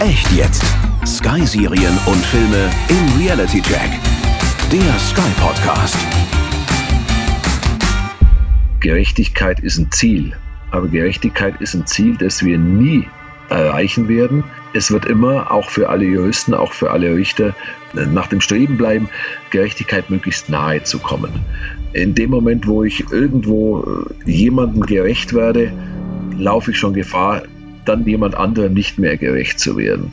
Echt jetzt. Sky-Serien und Filme im Reality Check. Der Sky Podcast. Gerechtigkeit ist ein Ziel. Aber Gerechtigkeit ist ein Ziel, das wir nie erreichen werden. Es wird immer, auch für alle Juristen, auch für alle Richter, nach dem Streben bleiben, Gerechtigkeit möglichst nahe zu kommen. In dem Moment, wo ich irgendwo äh, jemandem gerecht werde, laufe ich schon Gefahr, dann jemand anderem nicht mehr gerecht zu werden.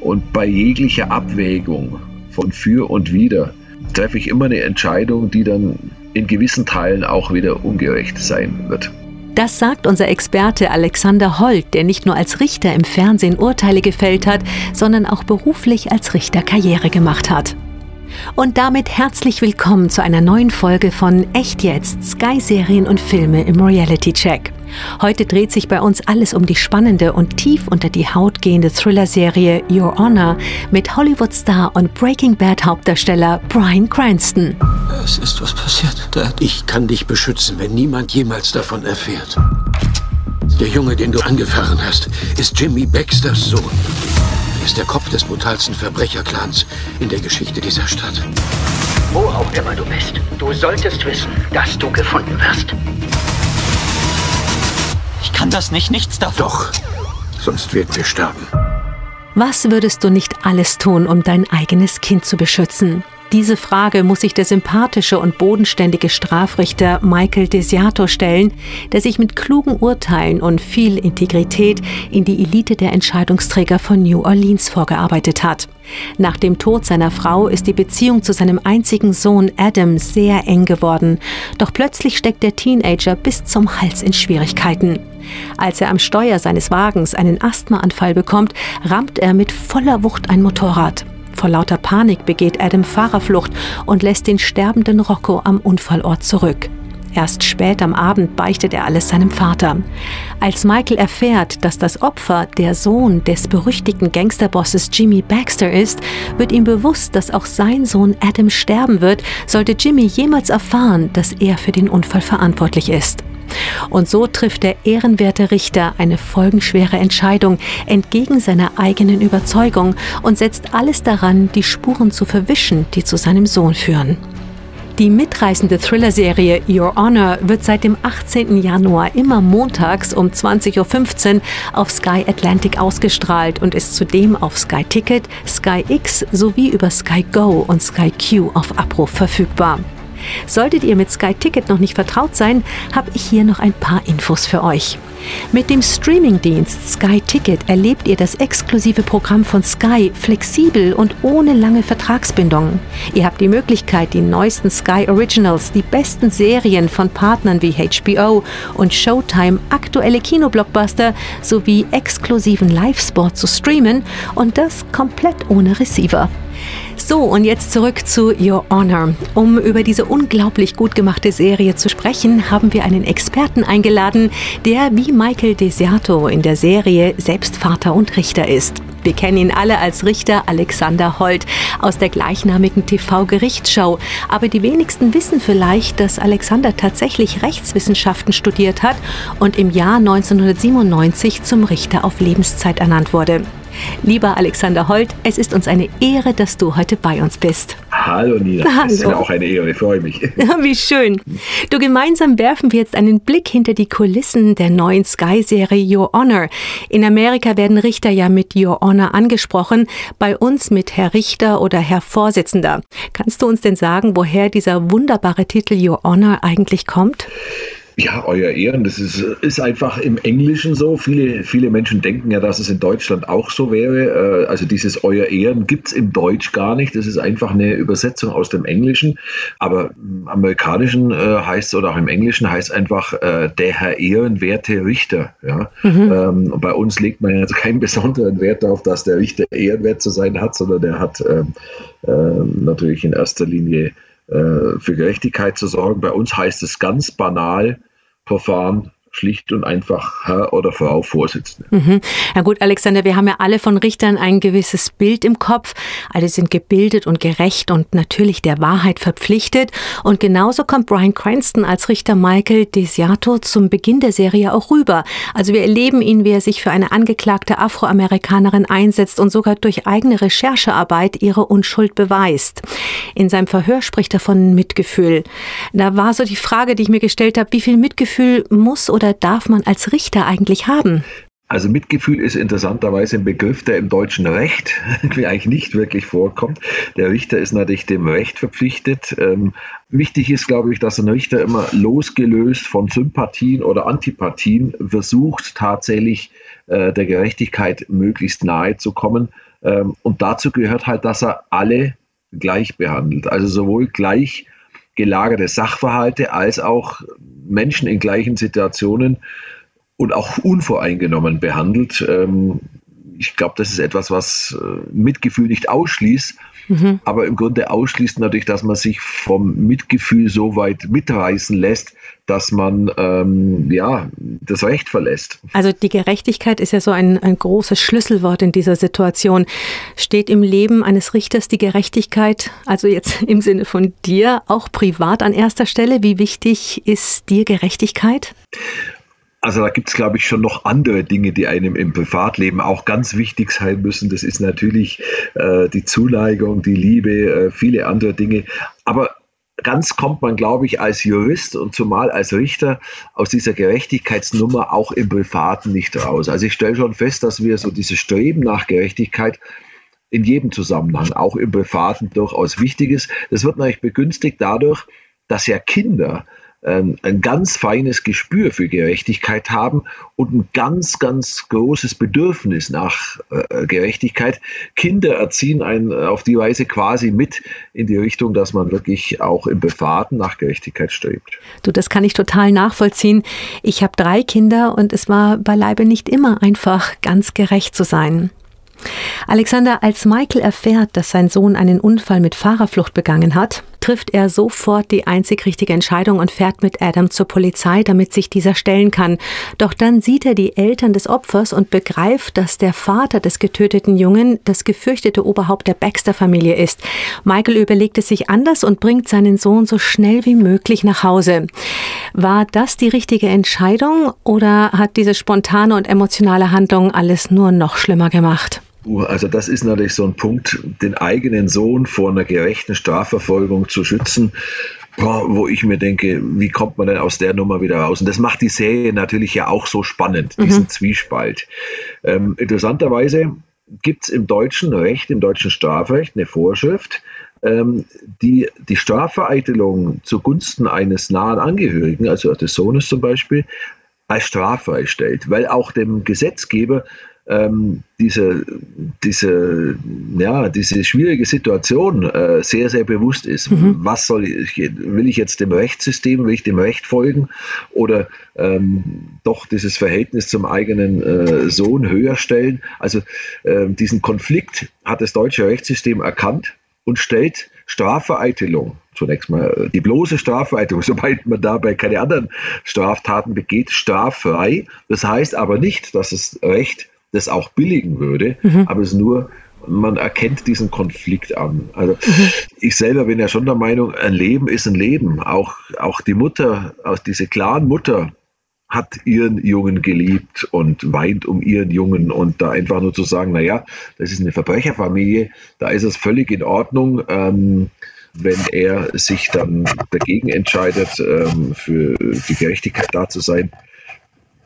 Und bei jeglicher Abwägung von für und wider treffe ich immer eine Entscheidung, die dann in gewissen Teilen auch wieder ungerecht sein wird. Das sagt unser Experte Alexander Holt, der nicht nur als Richter im Fernsehen Urteile gefällt hat, sondern auch beruflich als Richter Karriere gemacht hat. Und damit herzlich willkommen zu einer neuen Folge von Echt jetzt, Sky-Serien und Filme im Reality Check. Heute dreht sich bei uns alles um die spannende und tief unter die Haut gehende Thriller-Serie Your Honor mit Hollywood-Star und Breaking Bad-Hauptdarsteller Brian Cranston. Es ist was passiert, Dad. Ich kann dich beschützen, wenn niemand jemals davon erfährt. Der Junge, den du angefahren hast, ist Jimmy Baxters Sohn. Er ist der Kopf des brutalsten Verbrecherclans in der Geschichte dieser Stadt. Wo auch immer du bist, du solltest wissen, dass du gefunden wirst. Ich kann das nicht, nichts davon. Doch, sonst werden wir sterben. Was würdest du nicht alles tun, um dein eigenes Kind zu beschützen? Diese Frage muss sich der sympathische und bodenständige Strafrichter Michael Desiato stellen, der sich mit klugen Urteilen und viel Integrität in die Elite der Entscheidungsträger von New Orleans vorgearbeitet hat. Nach dem Tod seiner Frau ist die Beziehung zu seinem einzigen Sohn Adam sehr eng geworden, doch plötzlich steckt der Teenager bis zum Hals in Schwierigkeiten. Als er am Steuer seines Wagens einen Asthmaanfall bekommt, rammt er mit voller Wucht ein Motorrad. Vor lauter Panik begeht Adam Fahrerflucht und lässt den sterbenden Rocco am Unfallort zurück. Erst spät am Abend beichtet er alles seinem Vater. Als Michael erfährt, dass das Opfer der Sohn des berüchtigten Gangsterbosses Jimmy Baxter ist, wird ihm bewusst, dass auch sein Sohn Adam sterben wird, sollte Jimmy jemals erfahren, dass er für den Unfall verantwortlich ist. Und so trifft der ehrenwerte Richter eine folgenschwere Entscheidung entgegen seiner eigenen Überzeugung und setzt alles daran, die Spuren zu verwischen, die zu seinem Sohn führen. Die mitreißende Thriller-Serie Your Honor wird seit dem 18. Januar immer montags um 20.15 Uhr auf Sky Atlantic ausgestrahlt und ist zudem auf Sky Ticket, Sky X sowie über Sky Go und Sky Q auf Abruf verfügbar. Solltet ihr mit Sky Ticket noch nicht vertraut sein, habe ich hier noch ein paar Infos für euch. Mit dem Streamingdienst Sky Ticket erlebt ihr das exklusive Programm von Sky flexibel und ohne lange Vertragsbindung. Ihr habt die Möglichkeit, die neuesten Sky Originals, die besten Serien von Partnern wie HBO und Showtime, aktuelle Kinoblockbuster sowie exklusiven Live-Sport zu streamen und das komplett ohne Receiver. So, und jetzt zurück zu Your Honor. Um über diese unglaublich gut gemachte Serie zu sprechen, haben wir einen Experten eingeladen, der wie Michael Desiato in der Serie selbst Vater und Richter ist. Wir kennen ihn alle als Richter Alexander Holt aus der gleichnamigen TV-Gerichtsschau. Aber die wenigsten wissen vielleicht, dass Alexander tatsächlich Rechtswissenschaften studiert hat und im Jahr 1997 zum Richter auf Lebenszeit ernannt wurde. Lieber Alexander Holt, es ist uns eine Ehre, dass du heute bei uns bist. Hallo Nina, Hallo. das ist mir auch eine Ehre, ich freue mich. Wie schön. Du, gemeinsam werfen wir jetzt einen Blick hinter die Kulissen der neuen Sky-Serie Your Honor. In Amerika werden Richter ja mit Your Honor angesprochen, bei uns mit Herr Richter oder Herr Vorsitzender. Kannst du uns denn sagen, woher dieser wunderbare Titel Your Honor eigentlich kommt? Ja, euer Ehren, das ist, ist einfach im Englischen so. Viele, viele Menschen denken ja, dass es in Deutschland auch so wäre. Äh, also dieses Euer Ehren gibt es im Deutsch gar nicht. Das ist einfach eine Übersetzung aus dem Englischen. Aber im Amerikanischen äh, heißt es oder auch im Englischen heißt einfach äh, der Herr Ehrenwerte Richter. Ja? Mhm. Ähm, bei uns legt man jetzt keinen besonderen Wert darauf, dass der Richter ehrenwert zu sein hat, sondern der hat ähm, ähm, natürlich in erster Linie für Gerechtigkeit zu sorgen. Bei uns heißt es ganz banal, Verfahren schlicht und einfach Herr oder Frau Vorsitzende. Mhm. Ja gut, Alexander, wir haben ja alle von Richtern ein gewisses Bild im Kopf. Alle sind gebildet und gerecht und natürlich der Wahrheit verpflichtet. Und genauso kommt Brian Cranston als Richter Michael Desiato zum Beginn der Serie auch rüber. Also wir erleben ihn, wie er sich für eine angeklagte Afroamerikanerin einsetzt und sogar durch eigene Recherchearbeit ihre Unschuld beweist. In seinem Verhör spricht er von Mitgefühl. Da war so die Frage, die ich mir gestellt habe, wie viel Mitgefühl muss oder oder darf man als Richter eigentlich haben? Also Mitgefühl ist interessanterweise ein Begriff, der im deutschen Recht eigentlich nicht wirklich vorkommt. Der Richter ist natürlich dem Recht verpflichtet. Ähm, wichtig ist, glaube ich, dass ein Richter immer losgelöst von Sympathien oder Antipathien versucht, tatsächlich äh, der Gerechtigkeit möglichst nahe zu kommen. Ähm, und dazu gehört halt, dass er alle gleich behandelt. Also sowohl gleich gelagerte Sachverhalte als auch Menschen in gleichen Situationen und auch unvoreingenommen behandelt. Ähm, ich glaube, das ist etwas, was äh, Mitgefühl nicht ausschließt, mhm. aber im Grunde ausschließt natürlich, dass man sich vom Mitgefühl so weit mitreißen lässt, dass man ähm, ja das Recht verlässt. Also die Gerechtigkeit ist ja so ein, ein großes Schlüsselwort in dieser Situation. Steht im Leben eines Richters die Gerechtigkeit, also jetzt im Sinne von dir, auch privat an erster Stelle? Wie wichtig ist dir Gerechtigkeit? Also da gibt es, glaube ich, schon noch andere Dinge, die einem im Privatleben auch ganz wichtig sein müssen. Das ist natürlich äh, die Zuneigung, die Liebe, äh, viele andere Dinge. Aber ganz kommt man, glaube ich, als Jurist und zumal als Richter aus dieser Gerechtigkeitsnummer auch im Privaten nicht raus. Also ich stelle schon fest, dass wir so dieses Streben nach Gerechtigkeit in jedem Zusammenhang, auch im Privaten, durchaus wichtig ist. Das wird natürlich begünstigt dadurch, dass ja Kinder ein ganz feines Gespür für Gerechtigkeit haben und ein ganz, ganz großes Bedürfnis nach äh, Gerechtigkeit. Kinder erziehen einen auf die Weise quasi mit in die Richtung, dass man wirklich auch im Privaten nach Gerechtigkeit strebt. Du, das kann ich total nachvollziehen. Ich habe drei Kinder und es war beileibe nicht immer einfach, ganz gerecht zu sein. Alexander, als Michael erfährt, dass sein Sohn einen Unfall mit Fahrerflucht begangen hat, trifft er sofort die einzig richtige Entscheidung und fährt mit Adam zur Polizei, damit sich dieser stellen kann. Doch dann sieht er die Eltern des Opfers und begreift, dass der Vater des getöteten Jungen das gefürchtete Oberhaupt der Baxter-Familie ist. Michael überlegt es sich anders und bringt seinen Sohn so schnell wie möglich nach Hause. War das die richtige Entscheidung oder hat diese spontane und emotionale Handlung alles nur noch schlimmer gemacht? Also das ist natürlich so ein Punkt, den eigenen Sohn vor einer gerechten Strafverfolgung zu schützen, wo ich mir denke, wie kommt man denn aus der Nummer wieder raus? Und das macht die Serie natürlich ja auch so spannend, mhm. diesen Zwiespalt. Ähm, interessanterweise gibt es im deutschen Recht, im deutschen Strafrecht eine Vorschrift, ähm, die die Strafvereitelung zugunsten eines nahen Angehörigen, also des Sohnes zum Beispiel, als straffrei stellt, weil auch dem Gesetzgeber ähm, diese, diese, ja, diese schwierige Situation äh, sehr, sehr bewusst ist. Mhm. Was soll ich, will ich jetzt dem Rechtssystem, will ich dem Recht folgen oder ähm, doch dieses Verhältnis zum eigenen äh, Sohn höher stellen? Also äh, diesen Konflikt hat das deutsche Rechtssystem erkannt und stellt Strafvereitelung, zunächst mal die bloße Strafvereitelung, sobald man dabei keine anderen Straftaten begeht, straffrei. Das heißt aber nicht, dass das Recht das auch billigen würde, mhm. aber es nur, man erkennt diesen Konflikt an. Also mhm. ich selber bin ja schon der Meinung, ein Leben ist ein Leben. Auch, auch die Mutter, auch diese klaren Mutter hat ihren Jungen geliebt und weint um ihren Jungen und da einfach nur zu sagen, naja, das ist eine Verbrecherfamilie, da ist es völlig in Ordnung. Ähm, wenn er sich dann dagegen entscheidet, ähm, für die Gerechtigkeit da zu sein,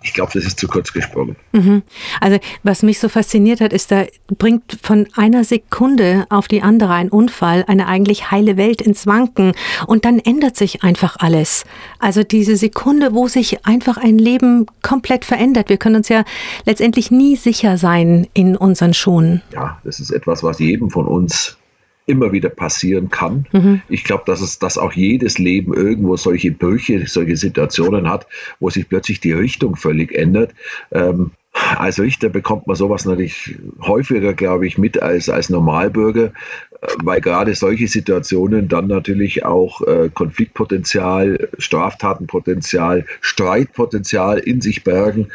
ich glaube, das ist zu kurz gesprungen. Mhm. Also was mich so fasziniert hat, ist, da bringt von einer Sekunde auf die andere ein Unfall eine eigentlich heile Welt ins Wanken und dann ändert sich einfach alles. Also diese Sekunde, wo sich einfach ein Leben komplett verändert. Wir können uns ja letztendlich nie sicher sein in unseren Schuhen. Ja, das ist etwas, was jedem von uns immer wieder passieren kann. Mhm. Ich glaube, dass es, dass auch jedes Leben irgendwo solche Brüche, solche Situationen hat, wo sich plötzlich die Richtung völlig ändert. Ähm, als Richter bekommt man sowas natürlich häufiger, glaube ich, mit als als Normalbürger, weil gerade solche Situationen dann natürlich auch äh, Konfliktpotenzial, Straftatenpotenzial, Streitpotenzial in sich bergen.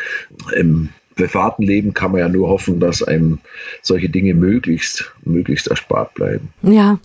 Im privaten Leben kann man ja nur hoffen, dass einem solche Dinge möglichst, möglichst erspart bleiben. Ja,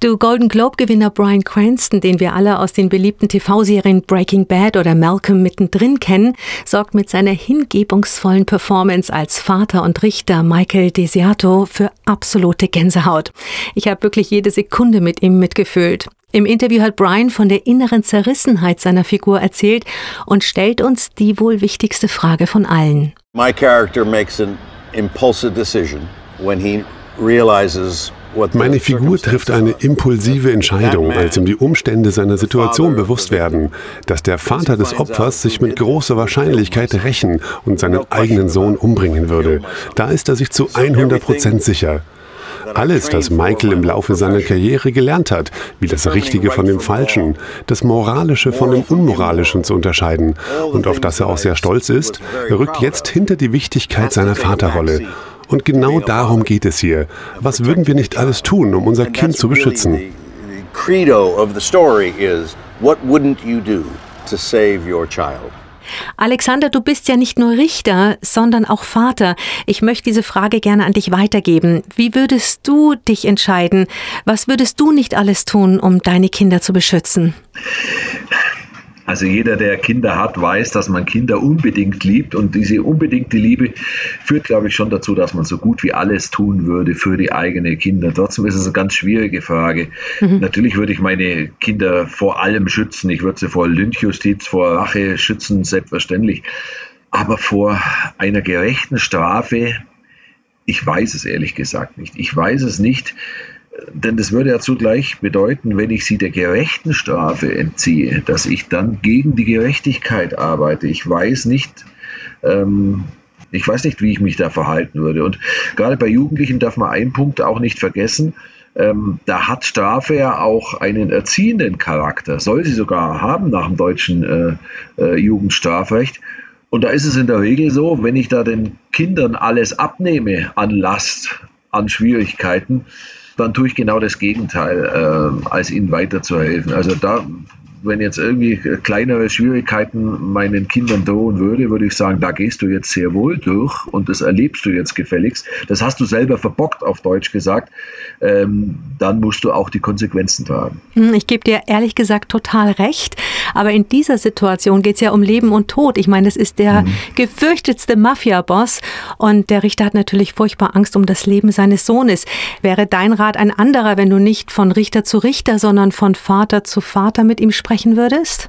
Du Golden Globe-Gewinner Brian Cranston, den wir alle aus den beliebten TV-Serien Breaking Bad oder Malcolm mittendrin kennen, sorgt mit seiner hingebungsvollen Performance als Vater und Richter Michael Desiato für absolute Gänsehaut. Ich habe wirklich jede Sekunde mit ihm mitgefühlt. Im Interview hat Brian von der inneren Zerrissenheit seiner Figur erzählt und stellt uns die wohl wichtigste Frage von allen. My character makes an impulsive decision when he realizes meine Figur trifft eine impulsive Entscheidung, als ihm die Umstände seiner Situation bewusst werden, dass der Vater des Opfers sich mit großer Wahrscheinlichkeit rächen und seinen eigenen Sohn umbringen würde. Da ist er sich zu 100 Prozent sicher. Alles, das Michael im Laufe seiner Karriere gelernt hat, wie das Richtige von dem Falschen, das Moralische von dem Unmoralischen zu unterscheiden und auf das er auch sehr stolz ist, rückt jetzt hinter die Wichtigkeit seiner Vaterrolle und genau darum geht es hier. Was würden wir nicht alles tun, um unser Kind zu beschützen? Credo of the story is, what wouldn't you do to save your child? Alexander, du bist ja nicht nur Richter, sondern auch Vater. Ich möchte diese Frage gerne an dich weitergeben. Wie würdest du dich entscheiden? Was würdest du nicht alles tun, um deine Kinder zu beschützen? Also jeder, der Kinder hat, weiß, dass man Kinder unbedingt liebt und diese unbedingte Liebe führt, glaube ich, schon dazu, dass man so gut wie alles tun würde für die eigenen Kinder. Trotzdem ist es eine ganz schwierige Frage. Mhm. Natürlich würde ich meine Kinder vor allem schützen. Ich würde sie vor Lynchjustiz, vor Rache schützen, selbstverständlich. Aber vor einer gerechten Strafe, ich weiß es ehrlich gesagt nicht. Ich weiß es nicht denn das würde ja zugleich bedeuten, wenn ich sie der gerechten Strafe entziehe, dass ich dann gegen die Gerechtigkeit arbeite. Ich weiß nicht, ähm, ich weiß nicht, wie ich mich da verhalten würde. Und gerade bei Jugendlichen darf man einen Punkt auch nicht vergessen. Ähm, da hat Strafe ja auch einen erziehenden Charakter, soll sie sogar haben nach dem deutschen äh, äh, Jugendstrafrecht. Und da ist es in der Regel so, wenn ich da den Kindern alles abnehme an Last, an Schwierigkeiten, dann tue ich genau das Gegenteil, äh, als ihnen weiterzuhelfen. Also da wenn jetzt irgendwie kleinere Schwierigkeiten meinen Kindern drohen würde, würde ich sagen, da gehst du jetzt sehr wohl durch und das erlebst du jetzt gefälligst. Das hast du selber verbockt, auf Deutsch gesagt. Ähm, dann musst du auch die Konsequenzen tragen. Hm, ich gebe dir ehrlich gesagt total recht. Aber in dieser Situation geht es ja um Leben und Tod. Ich meine, das ist der mhm. gefürchtetste Mafia-Boss und der Richter hat natürlich furchtbar Angst um das Leben seines Sohnes. Wäre dein Rat ein anderer, wenn du nicht von Richter zu Richter, sondern von Vater zu Vater mit ihm sprechen sprechen würdest?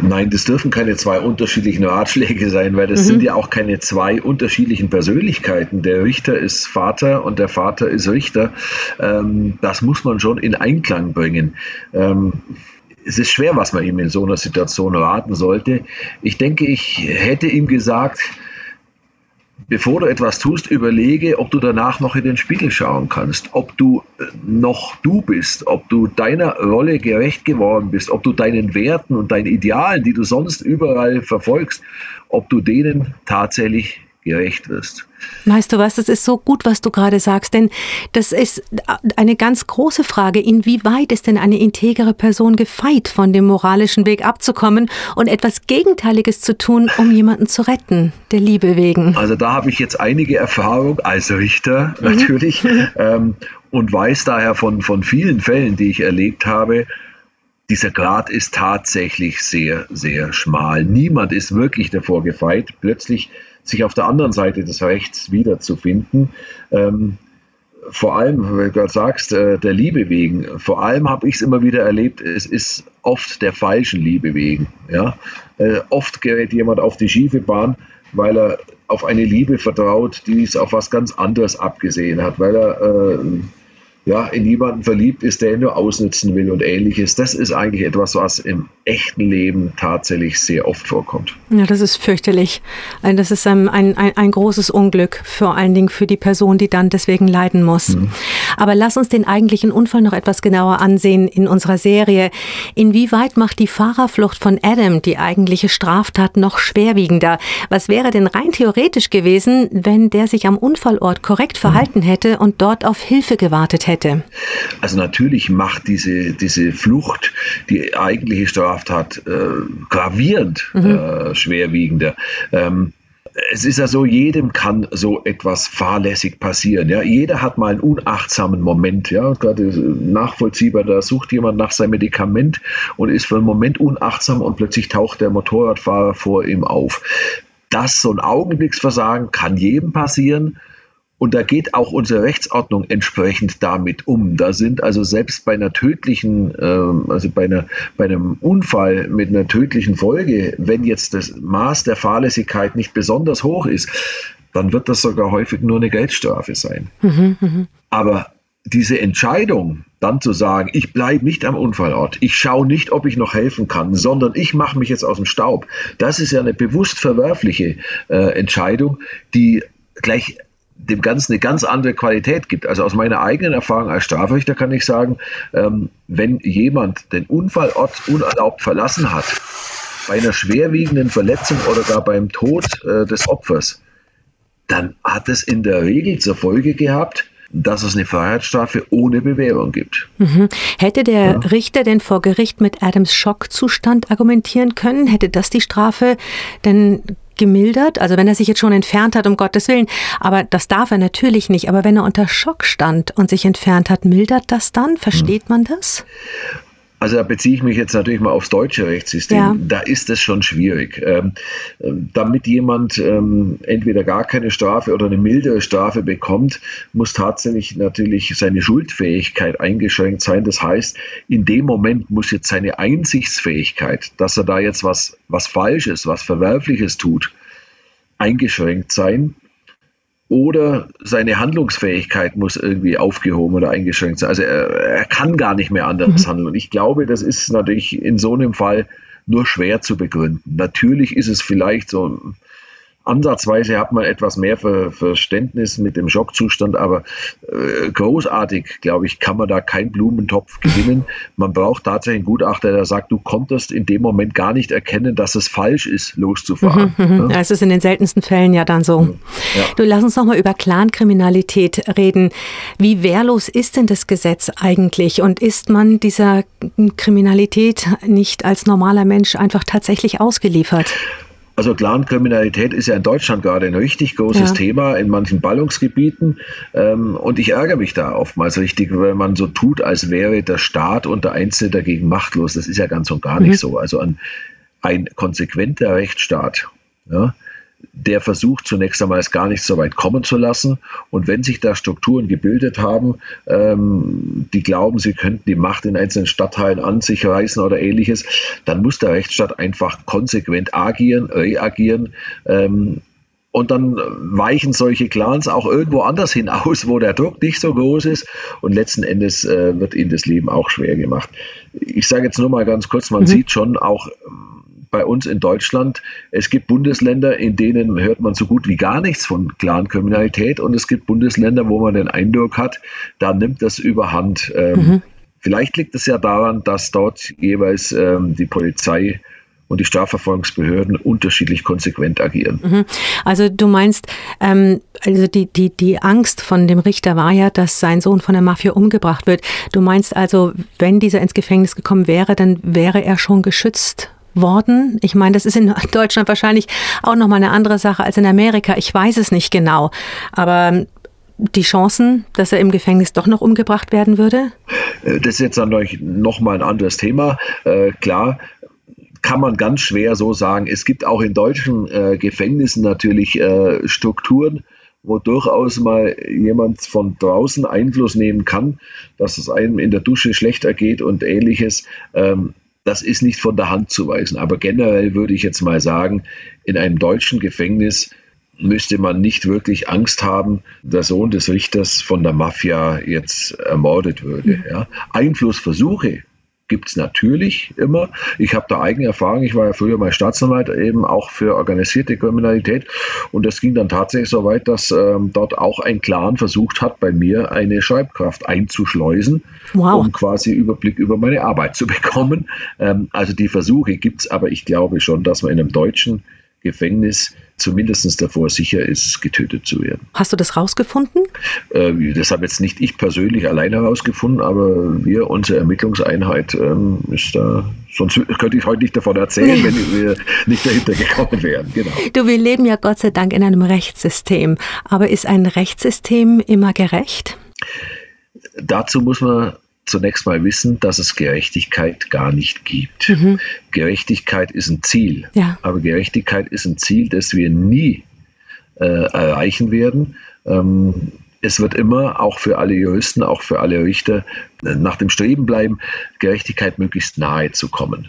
Nein, das dürfen keine zwei unterschiedlichen Ratschläge sein, weil das mhm. sind ja auch keine zwei unterschiedlichen Persönlichkeiten. Der Richter ist Vater und der Vater ist Richter. Ähm, das muss man schon in Einklang bringen. Ähm, es ist schwer, was man ihm in so einer Situation raten sollte. Ich denke, ich hätte ihm gesagt, bevor du etwas tust, überlege, ob du danach noch in den Spiegel schauen kannst, ob du äh, noch du bist, ob du deiner Rolle gerecht geworden bist, ob du deinen Werten und deinen Idealen, die du sonst überall verfolgst, ob du denen tatsächlich gerecht wirst. Weißt du was, das ist so gut, was du gerade sagst, denn das ist eine ganz große Frage, inwieweit ist denn eine integere Person gefeit, von dem moralischen Weg abzukommen und etwas Gegenteiliges zu tun, um jemanden zu retten, der Liebe wegen? Also da habe ich jetzt einige Erfahrung als Richter mhm. natürlich mhm. ähm, und weiß daher von, von vielen Fällen, die ich erlebt habe, dieser Grad ist tatsächlich sehr, sehr schmal. Niemand ist wirklich davor gefeit, plötzlich sich auf der anderen Seite des Rechts wiederzufinden. Ähm, vor allem, wenn du gerade sagst, äh, der Liebe wegen. Vor allem habe ich es immer wieder erlebt, es ist oft der falschen Liebe wegen. Ja? Äh, oft gerät jemand auf die schiefe Bahn, weil er auf eine Liebe vertraut, die es auf was ganz anderes abgesehen hat, weil er äh, ja, in jemanden verliebt ist, der ihn nur ausnutzen will und ähnliches. Das ist eigentlich etwas, was im echten Leben tatsächlich sehr oft vorkommt. Ja, das ist fürchterlich. Also das ist ein, ein, ein großes Unglück, vor allen Dingen für die Person, die dann deswegen leiden muss. Mhm. Aber lass uns den eigentlichen Unfall noch etwas genauer ansehen in unserer Serie. Inwieweit macht die Fahrerflucht von Adam die eigentliche Straftat noch schwerwiegender? Was wäre denn rein theoretisch gewesen, wenn der sich am Unfallort korrekt verhalten hätte und dort auf Hilfe gewartet hätte? Hätte? Also natürlich macht diese, diese Flucht die eigentliche Straftat äh, gravierend mhm. äh, schwerwiegender. Ähm, es ist ja so, jedem kann so etwas fahrlässig passieren. Ja? Jeder hat mal einen unachtsamen Moment. Ja? Gerade nachvollziehbar, da sucht jemand nach seinem Medikament und ist für einen Moment unachtsam und plötzlich taucht der Motorradfahrer vor ihm auf. Das, so ein Augenblicksversagen, kann jedem passieren. Und da geht auch unsere Rechtsordnung entsprechend damit um. Da sind also selbst bei einer tödlichen, äh, also bei, einer, bei einem Unfall mit einer tödlichen Folge, wenn jetzt das Maß der Fahrlässigkeit nicht besonders hoch ist, dann wird das sogar häufig nur eine Geldstrafe sein. Mhm, mh. Aber diese Entscheidung, dann zu sagen, ich bleibe nicht am Unfallort, ich schaue nicht, ob ich noch helfen kann, sondern ich mache mich jetzt aus dem Staub, das ist ja eine bewusst verwerfliche äh, Entscheidung, die gleich dem Ganzen eine ganz andere Qualität gibt. Also aus meiner eigenen Erfahrung als Strafrichter kann ich sagen, ähm, wenn jemand den Unfallort unerlaubt verlassen hat, bei einer schwerwiegenden Verletzung oder gar beim Tod äh, des Opfers, dann hat es in der Regel zur Folge gehabt, dass es eine Freiheitsstrafe ohne Bewährung gibt. Mhm. Hätte der ja. Richter denn vor Gericht mit Adams Schockzustand argumentieren können? Hätte das die Strafe denn gemildert. Also wenn er sich jetzt schon entfernt hat, um Gottes Willen. Aber das darf er natürlich nicht. Aber wenn er unter Schock stand und sich entfernt hat, mildert das dann? Versteht hm. man das? Also da beziehe ich mich jetzt natürlich mal aufs deutsche Rechtssystem. Ja. Da ist es schon schwierig. Ähm, damit jemand ähm, entweder gar keine Strafe oder eine mildere Strafe bekommt, muss tatsächlich natürlich seine Schuldfähigkeit eingeschränkt sein. Das heißt, in dem Moment muss jetzt seine Einsichtsfähigkeit, dass er da jetzt was, was Falsches, was Verwerfliches tut, eingeschränkt sein oder seine Handlungsfähigkeit muss irgendwie aufgehoben oder eingeschränkt sein. Also er, er kann gar nicht mehr anders mhm. handeln. Und ich glaube, das ist natürlich in so einem Fall nur schwer zu begründen. Natürlich ist es vielleicht so Ansatzweise hat man etwas mehr Ver Verständnis mit dem Schockzustand, aber äh, großartig, glaube ich, kann man da keinen Blumentopf gewinnen. Man braucht tatsächlich einen Gutachter, der sagt, du konntest in dem Moment gar nicht erkennen, dass es falsch ist, loszufahren. Mhm, mhm. ja. Es ist in den seltensten Fällen ja dann so. Ja. Du lass uns noch mal über Clankriminalität reden. Wie wehrlos ist denn das Gesetz eigentlich und ist man dieser Kriminalität nicht als normaler Mensch einfach tatsächlich ausgeliefert? Also Clan-Kriminalität ist ja in Deutschland gerade ein richtig großes ja. Thema in manchen Ballungsgebieten. Ähm, und ich ärgere mich da oftmals richtig, wenn man so tut, als wäre der Staat und der Einzelne dagegen machtlos. Das ist ja ganz und gar mhm. nicht so. Also ein, ein konsequenter Rechtsstaat ja, der versucht zunächst einmal es gar nicht so weit kommen zu lassen. Und wenn sich da Strukturen gebildet haben, ähm, die glauben, sie könnten die Macht in einzelnen Stadtteilen an sich reißen oder ähnliches, dann muss der Rechtsstaat einfach konsequent agieren, reagieren. Ähm, und dann weichen solche Clans auch irgendwo anders hinaus, wo der Druck nicht so groß ist. Und letzten Endes äh, wird ihnen das Leben auch schwer gemacht. Ich sage jetzt nur mal ganz kurz, man mhm. sieht schon auch bei uns in Deutschland, es gibt Bundesländer, in denen hört man so gut wie gar nichts von Clankriminalität und es gibt Bundesländer, wo man den Eindruck hat, da nimmt das überhand. Ähm, mhm. Vielleicht liegt es ja daran, dass dort jeweils ähm, die Polizei und die Strafverfolgungsbehörden unterschiedlich konsequent agieren. Mhm. Also du meinst, ähm, also die, die, die Angst von dem Richter war ja, dass sein Sohn von der Mafia umgebracht wird. Du meinst also, wenn dieser ins Gefängnis gekommen wäre, dann wäre er schon geschützt worden. Ich meine, das ist in Deutschland wahrscheinlich auch nochmal eine andere Sache als in Amerika. Ich weiß es nicht genau. Aber die Chancen, dass er im Gefängnis doch noch umgebracht werden würde? Äh, das ist jetzt dann nochmal ein anderes Thema. Äh, klar, kann man ganz schwer so sagen. Es gibt auch in deutschen äh, Gefängnissen natürlich äh, Strukturen, wo durchaus mal jemand von draußen Einfluss nehmen kann, dass es einem in der Dusche schlechter geht und ähnliches. Ähm, das ist nicht von der Hand zu weisen. Aber generell würde ich jetzt mal sagen, in einem deutschen Gefängnis müsste man nicht wirklich Angst haben, der Sohn des Richters von der Mafia jetzt ermordet würde. Ja. Einflussversuche gibt es natürlich immer. Ich habe da eigene Erfahrung. Ich war ja früher mal Staatsanwalt eben auch für organisierte Kriminalität. Und das ging dann tatsächlich so weit, dass ähm, dort auch ein Clan versucht hat, bei mir eine Schreibkraft einzuschleusen, wow. um quasi Überblick über meine Arbeit zu bekommen. Ähm, also die Versuche gibt es, aber ich glaube schon, dass man in einem deutschen Gefängnis zumindest davor sicher ist, getötet zu werden. Hast du das rausgefunden? Äh, das habe jetzt nicht ich persönlich alleine herausgefunden, aber wir, unsere Ermittlungseinheit, ähm, ist da. Sonst könnte ich heute nicht davon erzählen, wenn wir nicht dahinter gekommen wären. Genau. Du, wir leben ja Gott sei Dank in einem Rechtssystem. Aber ist ein Rechtssystem immer gerecht? Dazu muss man zunächst mal wissen, dass es Gerechtigkeit gar nicht gibt. Mhm. Gerechtigkeit ist ein Ziel, ja. aber Gerechtigkeit ist ein Ziel, das wir nie äh, erreichen werden. Ähm, es wird immer, auch für alle Juristen, auch für alle Richter, nach dem Streben bleiben, Gerechtigkeit möglichst nahe zu kommen.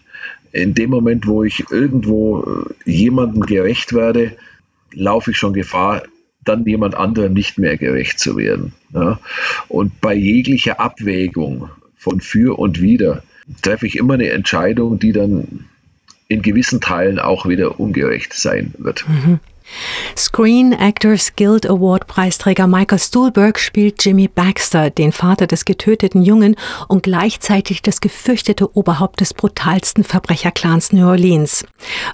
In dem Moment, wo ich irgendwo äh, jemandem gerecht werde, laufe ich schon Gefahr, dann jemand anderem nicht mehr gerecht zu werden. Ja? Und bei jeglicher Abwägung von für und wider treffe ich immer eine Entscheidung, die dann in gewissen Teilen auch wieder ungerecht sein wird. Mhm. Screen Actors Guild Award Preisträger Michael Stuhlberg spielt Jimmy Baxter, den Vater des getöteten Jungen und gleichzeitig das gefürchtete Oberhaupt des brutalsten Verbrecherclans New Orleans.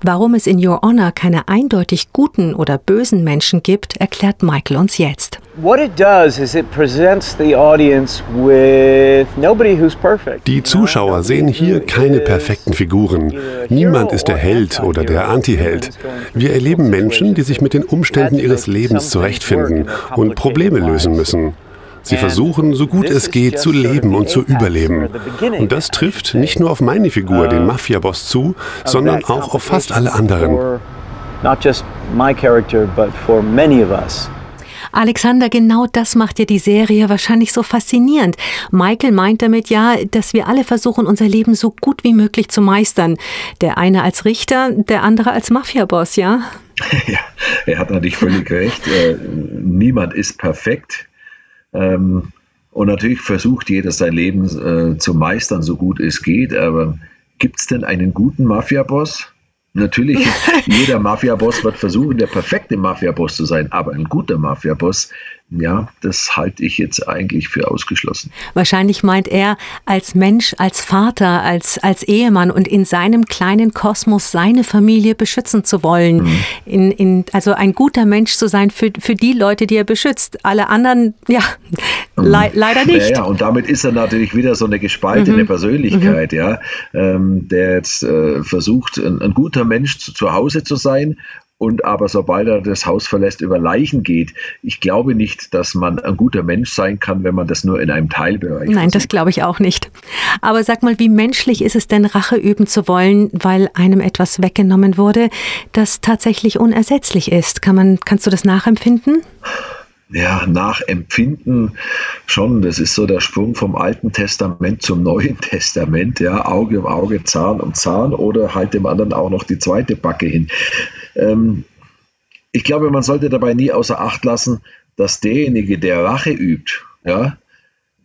Warum es in Your Honor keine eindeutig guten oder bösen Menschen gibt, erklärt Michael uns jetzt. Die Zuschauer sehen hier keine perfekten Figuren. Niemand ist der Held oder der Antiheld. Wir erleben Menschen, die sich mit den Umständen ihres Lebens zurechtfinden und Probleme lösen müssen. Sie versuchen, so gut es geht, zu leben und zu überleben. Und das trifft nicht nur auf meine Figur, den Mafia-Boss, zu, sondern auch auf fast alle anderen. Not just my character, but for many of us. Alexander, genau das macht ja die Serie wahrscheinlich so faszinierend. Michael meint damit ja, dass wir alle versuchen, unser Leben so gut wie möglich zu meistern. Der eine als Richter, der andere als Mafiaboss, ja? Ja, er hat natürlich völlig recht. Äh, niemand ist perfekt. Ähm, und natürlich versucht jeder sein Leben äh, zu meistern, so gut es geht. Aber gibt es denn einen guten Mafiaboss? Natürlich, jeder Mafia-Boss wird versuchen, der perfekte Mafia-Boss zu sein, aber ein guter Mafia-Boss ja, das halte ich jetzt eigentlich für ausgeschlossen. Wahrscheinlich meint er als Mensch, als Vater, als, als Ehemann und in seinem kleinen Kosmos seine Familie beschützen zu wollen. Mhm. In, in, also ein guter Mensch zu sein für, für die Leute, die er beschützt. Alle anderen, ja, mhm. le leider nicht. Ja, ja, und damit ist er natürlich wieder so eine gespaltene mhm. Persönlichkeit, mhm. ja, ähm, der jetzt äh, versucht, ein, ein guter Mensch zu, zu Hause zu sein und aber sobald er das Haus verlässt, über Leichen geht. Ich glaube nicht, dass man ein guter Mensch sein kann, wenn man das nur in einem Teilbereich Nein, versucht. das glaube ich auch nicht. Aber sag mal, wie menschlich ist es denn, Rache üben zu wollen, weil einem etwas weggenommen wurde, das tatsächlich unersetzlich ist? Kann man, kannst du das nachempfinden? Ja, nachempfinden schon. Das ist so der Sprung vom Alten Testament zum Neuen Testament. Ja, Auge um Auge, Zahn um Zahn oder halt dem anderen auch noch die zweite Backe hin. Ähm, ich glaube, man sollte dabei nie außer Acht lassen, dass derjenige, der Rache übt, ja,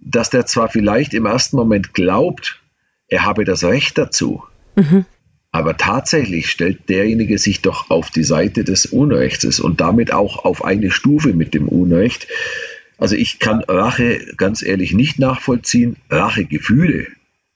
dass der zwar vielleicht im ersten Moment glaubt, er habe das Recht dazu. Mhm. Aber tatsächlich stellt derjenige sich doch auf die Seite des Unrechts und damit auch auf eine Stufe mit dem Unrecht. Also ich kann Rache ganz ehrlich nicht nachvollziehen. Rachegefühle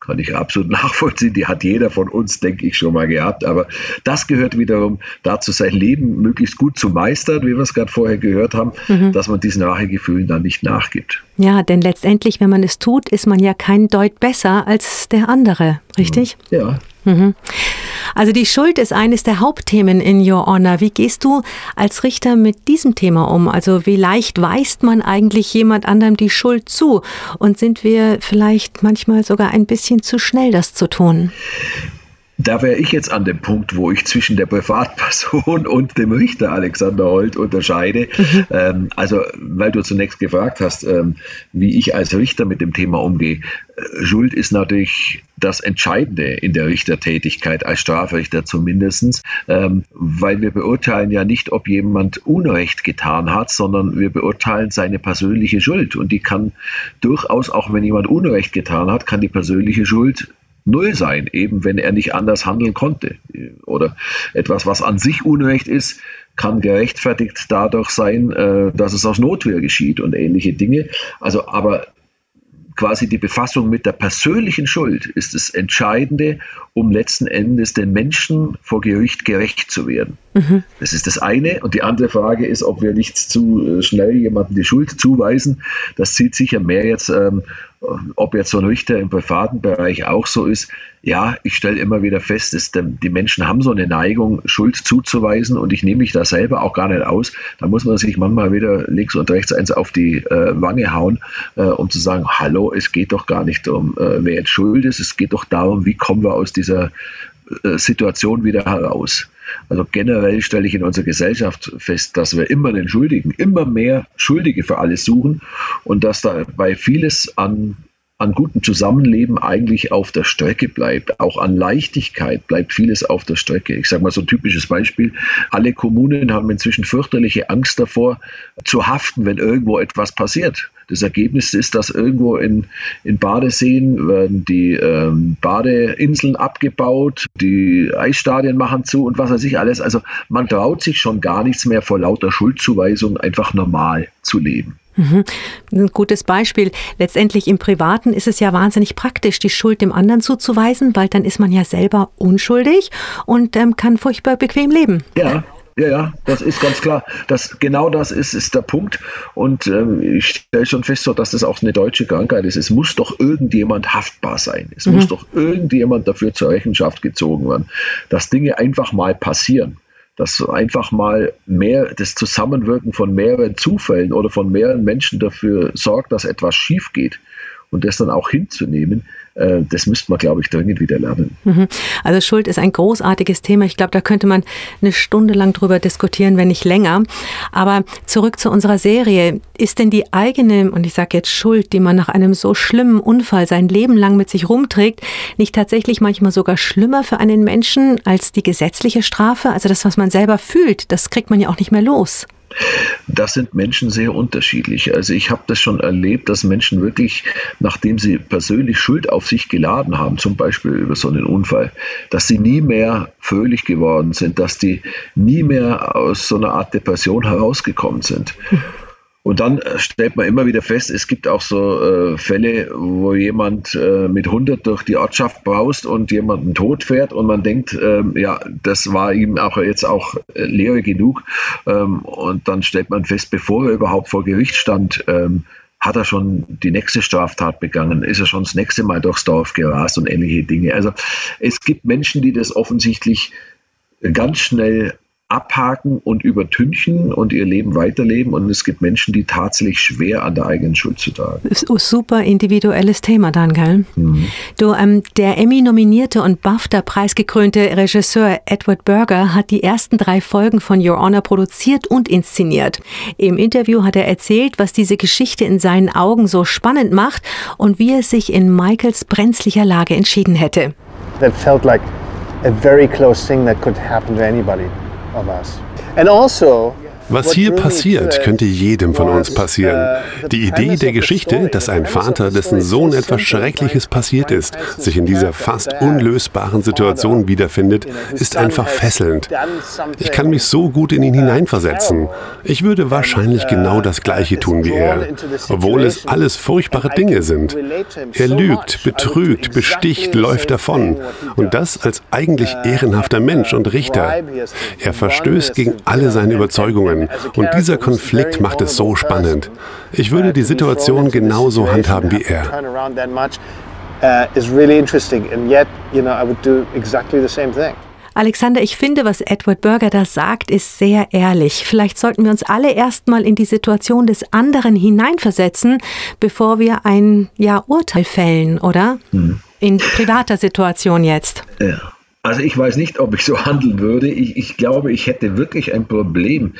kann ich absolut nachvollziehen. Die hat jeder von uns, denke ich, schon mal gehabt. Aber das gehört wiederum dazu, sein Leben möglichst gut zu meistern, wie wir es gerade vorher gehört haben, mhm. dass man diesen Rachegefühlen dann nicht nachgibt. Ja, denn letztendlich, wenn man es tut, ist man ja kein Deut besser als der andere, richtig? Ja. Mhm. Also die Schuld ist eines der Hauptthemen in Your Honor. Wie gehst du als Richter mit diesem Thema um? Also wie leicht weist man eigentlich jemand anderem die Schuld zu? Und sind wir vielleicht manchmal sogar ein bisschen zu schnell, das zu tun? Da wäre ich jetzt an dem Punkt, wo ich zwischen der Privatperson und dem Richter Alexander Holt unterscheide. Mhm. Ähm, also, weil du zunächst gefragt hast, ähm, wie ich als Richter mit dem Thema umgehe. Äh, Schuld ist natürlich das Entscheidende in der Richtertätigkeit, als Strafrichter zumindest, ähm, weil wir beurteilen ja nicht, ob jemand Unrecht getan hat, sondern wir beurteilen seine persönliche Schuld. Und die kann durchaus, auch wenn jemand Unrecht getan hat, kann die persönliche Schuld null sein, eben wenn er nicht anders handeln konnte. Oder etwas, was an sich Unrecht ist, kann gerechtfertigt dadurch sein, äh, dass es aus Notwehr geschieht und ähnliche Dinge. Also, aber quasi die Befassung mit der persönlichen Schuld ist das Entscheidende, um letzten Endes den Menschen vor Gericht gerecht zu werden. Mhm. Das ist das eine. Und die andere Frage ist, ob wir nicht zu äh, schnell jemandem die Schuld zuweisen. Das zieht sicher mehr jetzt, ähm, ob jetzt so ein Richter im privaten Bereich auch so ist. Ja, ich stelle immer wieder fest, dass die Menschen haben so eine Neigung, Schuld zuzuweisen und ich nehme mich da selber auch gar nicht aus. Da muss man sich manchmal wieder links und rechts eins auf die äh, Wange hauen, äh, um zu sagen, hallo, es geht doch gar nicht um, äh, wer jetzt schuld ist, es geht doch darum, wie kommen wir aus dieser äh, Situation wieder heraus. Also generell stelle ich in unserer Gesellschaft fest, dass wir immer den Schuldigen, immer mehr Schuldige für alles suchen und dass dabei vieles an an gutem Zusammenleben eigentlich auf der Strecke bleibt. Auch an Leichtigkeit bleibt vieles auf der Strecke. Ich sage mal so ein typisches Beispiel. Alle Kommunen haben inzwischen fürchterliche Angst davor, zu haften, wenn irgendwo etwas passiert. Das Ergebnis ist, dass irgendwo in, in Badeseen werden die ähm, Badeinseln abgebaut, die Eisstadien machen zu und was weiß ich alles. Also man traut sich schon gar nichts mehr vor lauter Schuldzuweisung einfach normal zu leben. Mhm. Ein gutes Beispiel. Letztendlich im Privaten ist es ja wahnsinnig praktisch, die Schuld dem anderen zuzuweisen, weil dann ist man ja selber unschuldig und ähm, kann furchtbar bequem leben. Ja, ja, ja, das ist ganz klar. Das, genau das ist, ist der Punkt. Und ähm, ich stelle schon fest, so, dass das auch eine deutsche Krankheit ist. Es muss doch irgendjemand haftbar sein. Es mhm. muss doch irgendjemand dafür zur Rechenschaft gezogen werden, dass Dinge einfach mal passieren dass einfach mal mehr das Zusammenwirken von mehreren Zufällen oder von mehreren Menschen dafür sorgt, dass etwas schief geht und das dann auch hinzunehmen, das müsste man, glaube ich, dringend wieder lernen. Mhm. Also Schuld ist ein großartiges Thema. Ich glaube, da könnte man eine Stunde lang drüber diskutieren, wenn nicht länger. Aber zurück zu unserer Serie. Ist denn die eigene, und ich sage jetzt Schuld, die man nach einem so schlimmen Unfall sein Leben lang mit sich rumträgt, nicht tatsächlich manchmal sogar schlimmer für einen Menschen als die gesetzliche Strafe? Also das, was man selber fühlt, das kriegt man ja auch nicht mehr los. Das sind Menschen sehr unterschiedlich. Also ich habe das schon erlebt, dass Menschen wirklich, nachdem sie persönlich Schuld auf sich geladen haben, zum Beispiel über so einen Unfall, dass sie nie mehr fröhlich geworden sind, dass die nie mehr aus so einer Art Depression herausgekommen sind. Und dann äh, stellt man immer wieder fest, es gibt auch so äh, Fälle, wo jemand äh, mit 100 durch die Ortschaft braust und jemanden tot fährt und man denkt, ähm, ja, das war ihm auch jetzt auch äh, Lehre genug. Ähm, und dann stellt man fest, bevor er überhaupt vor Gericht stand, ähm, hat er schon die nächste Straftat begangen, ist er schon das nächste Mal durchs Dorf gerast und ähnliche Dinge. Also es gibt Menschen, die das offensichtlich ganz schnell abhaken und übertünchen und ihr Leben weiterleben. Und es gibt Menschen, die tatsächlich schwer an der eigenen Schuld zu tragen. Super individuelles Thema dann, gell? Mhm. Du, ähm, der Emmy-nominierte und BAFTA-preisgekrönte Regisseur Edward Berger hat die ersten drei Folgen von Your Honor produziert und inszeniert. Im Interview hat er erzählt, was diese Geschichte in seinen Augen so spannend macht und wie er sich in Michaels brenzlicher Lage entschieden hätte. That felt like a very close thing that could happen to anybody of us. And also, Was hier passiert, könnte jedem von uns passieren. Die Idee der Geschichte, dass ein Vater, dessen Sohn etwas Schreckliches passiert ist, sich in dieser fast unlösbaren Situation wiederfindet, ist einfach fesselnd. Ich kann mich so gut in ihn hineinversetzen. Ich würde wahrscheinlich genau das Gleiche tun wie er, obwohl es alles furchtbare Dinge sind. Er lügt, betrügt, besticht, läuft davon. Und das als eigentlich ehrenhafter Mensch und Richter. Er verstößt gegen alle seine Überzeugungen. Und dieser Konflikt macht es so spannend. Ich würde die Situation genauso handhaben wie er. Alexander, ich finde, was Edward Berger da sagt, ist sehr ehrlich. Vielleicht sollten wir uns alle erstmal in die Situation des anderen hineinversetzen, bevor wir ein ja, Urteil fällen, oder? Mhm. In privater Situation jetzt. Ja. Also ich weiß nicht, ob ich so handeln würde. Ich, ich, glaube, ich hätte wirklich ein Problem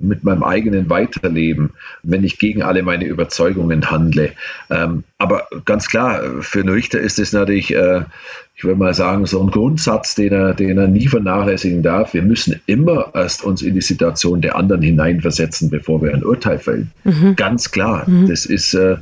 mit meinem eigenen Weiterleben, wenn ich gegen alle meine Überzeugungen handle. Ähm, aber ganz klar, für einen Richter ist es natürlich äh, ich würde mal sagen, so ein Grundsatz, den er, den er nie vernachlässigen darf. Wir müssen immer erst uns in die Situation der anderen hineinversetzen, bevor wir ein Urteil fällen. Mhm. Ganz klar. Mhm. Das ist äh,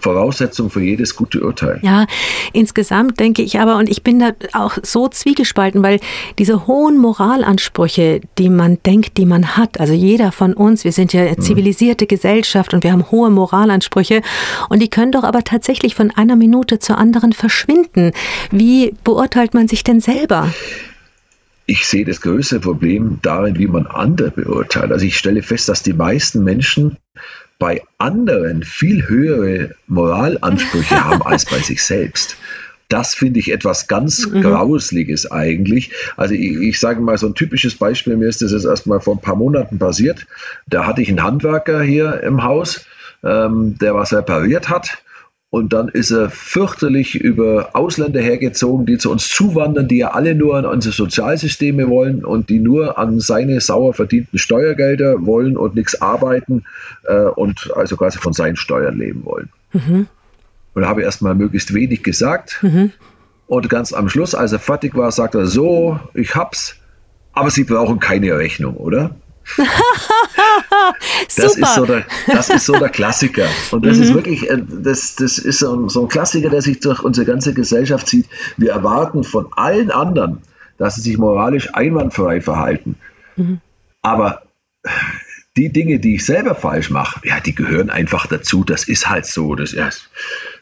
Voraussetzung für jedes gute Urteil. Ja, insgesamt denke ich aber, und ich bin da auch so zwiegespalten, weil diese hohen Moralansprüche, die man denkt, die man hat, also jeder von uns, wir sind ja eine mhm. zivilisierte. Gesellschaft und wir haben hohe Moralansprüche und die können doch aber tatsächlich von einer Minute zur anderen verschwinden. Wie beurteilt man sich denn selber? Ich sehe das größte Problem darin, wie man andere beurteilt. Also ich stelle fest, dass die meisten Menschen bei anderen viel höhere Moralansprüche haben als bei sich selbst. Das finde ich etwas ganz mhm. Grausliges eigentlich. Also ich, ich, sage mal so ein typisches Beispiel, mir ist das jetzt erst mal vor ein paar Monaten passiert. Da hatte ich einen Handwerker hier im Haus, ähm, der was repariert hat und dann ist er fürchterlich über Ausländer hergezogen, die zu uns zuwandern, die ja alle nur an unsere Sozialsysteme wollen und die nur an seine sauer verdienten Steuergelder wollen und nichts arbeiten äh, und also quasi von seinen Steuern leben wollen. Mhm. Und da habe ich erstmal möglichst wenig gesagt. Mhm. Und ganz am Schluss, als er fertig war, sagt er so, ich hab's, aber Sie brauchen keine Rechnung, oder? Das, ist so der, das ist so der Klassiker. Und das mhm. ist wirklich, äh, das, das ist so ein, so ein Klassiker, der sich durch unsere ganze Gesellschaft zieht. Wir erwarten von allen anderen, dass sie sich moralisch einwandfrei verhalten. Mhm. Aber die Dinge, die ich selber falsch mache, ja, die gehören einfach dazu. Das ist halt so. Das,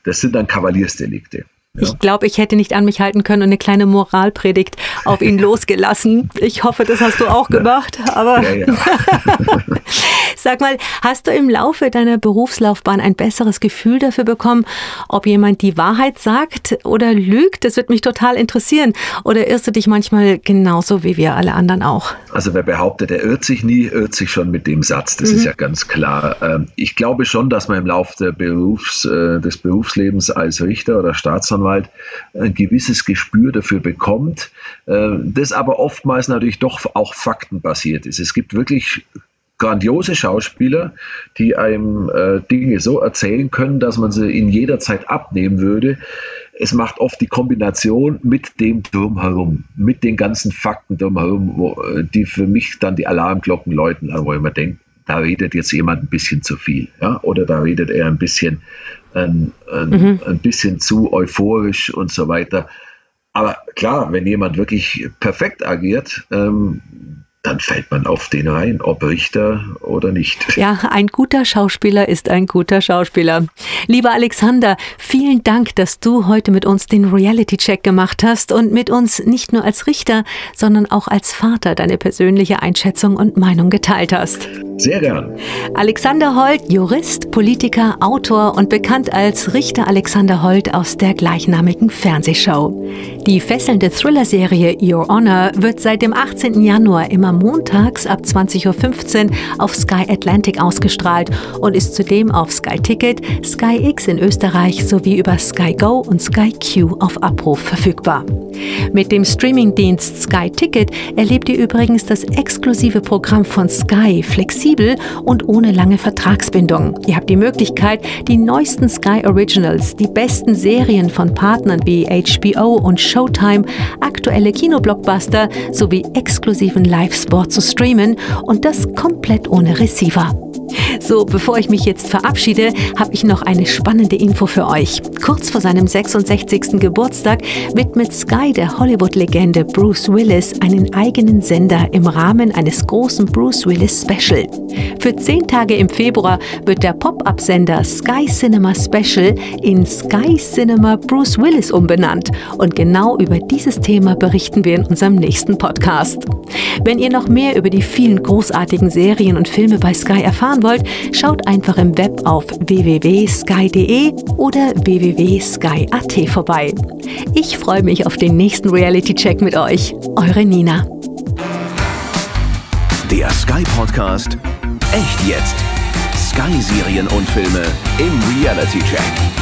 das sind dann Kavaliersdelikte. Ja. Ich glaube, ich hätte nicht an mich halten können und eine kleine Moralpredigt auf ihn losgelassen. Ich hoffe, das hast du auch gemacht. Aber. sag mal, hast du im Laufe deiner Berufslaufbahn ein besseres Gefühl dafür bekommen, ob jemand die Wahrheit sagt oder lügt? Das würde mich total interessieren. Oder irrst du dich manchmal genauso wie wir alle anderen auch? Also wer behauptet, er irrt sich nie, irrt sich schon mit dem Satz. Das mhm. ist ja ganz klar. Ähm, ich glaube schon, dass man im Laufe Berufs, äh, des Berufslebens als Richter oder Staatsanwalt ein gewisses Gespür dafür bekommt, äh, das aber oftmals natürlich doch auch faktenbasiert ist. Es gibt wirklich grandiose Schauspieler, die einem äh, Dinge so erzählen können, dass man sie in jeder Zeit abnehmen würde. Es macht oft die Kombination mit dem drumherum, mit den ganzen Fakten drumherum, wo, äh, die für mich dann die Alarmglocken läuten, wo ich mir denke, da redet jetzt jemand ein bisschen zu viel, ja, oder da redet er ein bisschen ein, ein, mhm. ein bisschen zu euphorisch und so weiter. Aber klar, wenn jemand wirklich perfekt agiert, ähm, dann fällt man auf den rein, ob Richter oder nicht. Ja, ein guter Schauspieler ist ein guter Schauspieler. Lieber Alexander, vielen Dank, dass du heute mit uns den Reality-Check gemacht hast und mit uns nicht nur als Richter, sondern auch als Vater deine persönliche Einschätzung und Meinung geteilt hast. Sehr gern. Alexander Holt, Jurist, Politiker, Autor und bekannt als Richter Alexander Holt aus der gleichnamigen Fernsehshow. Die fesselnde Thriller-Serie Your Honor wird seit dem 18. Januar immer montags ab 20.15 Uhr auf Sky Atlantic ausgestrahlt und ist zudem auf Sky Ticket, Sky X in Österreich sowie über Sky Go und Sky Q auf Abruf verfügbar. Mit dem Streamingdienst Sky Ticket erlebt ihr übrigens das exklusive Programm von Sky flexibel und ohne lange Vertragsbindung. Ihr habt die Möglichkeit, die neuesten Sky Originals, die besten Serien von Partnern wie HBO und Showtime, aktuelle Kinoblockbuster sowie exklusiven Live-Sport zu streamen und das komplett ohne Receiver. So, bevor ich mich jetzt verabschiede, habe ich noch eine spannende Info für euch. Kurz vor seinem 66. Geburtstag widmet Sky der Hollywood-Legende Bruce Willis einen eigenen Sender im Rahmen eines großen Bruce Willis Special. Für zehn Tage im Februar wird der Pop-up-Sender Sky Cinema Special in Sky Cinema Bruce Willis umbenannt. Und genau über dieses Thema berichten wir in unserem nächsten Podcast. Wenn ihr noch mehr über die vielen großartigen Serien und Filme bei Sky erfahren wollt, schaut einfach im Web auf www.sky.de oder www.sky.at vorbei. Ich freue mich auf den nächsten Reality-Check mit euch. Eure Nina. Der Sky Podcast Echt jetzt. Sky Serien und Filme im Reality Check.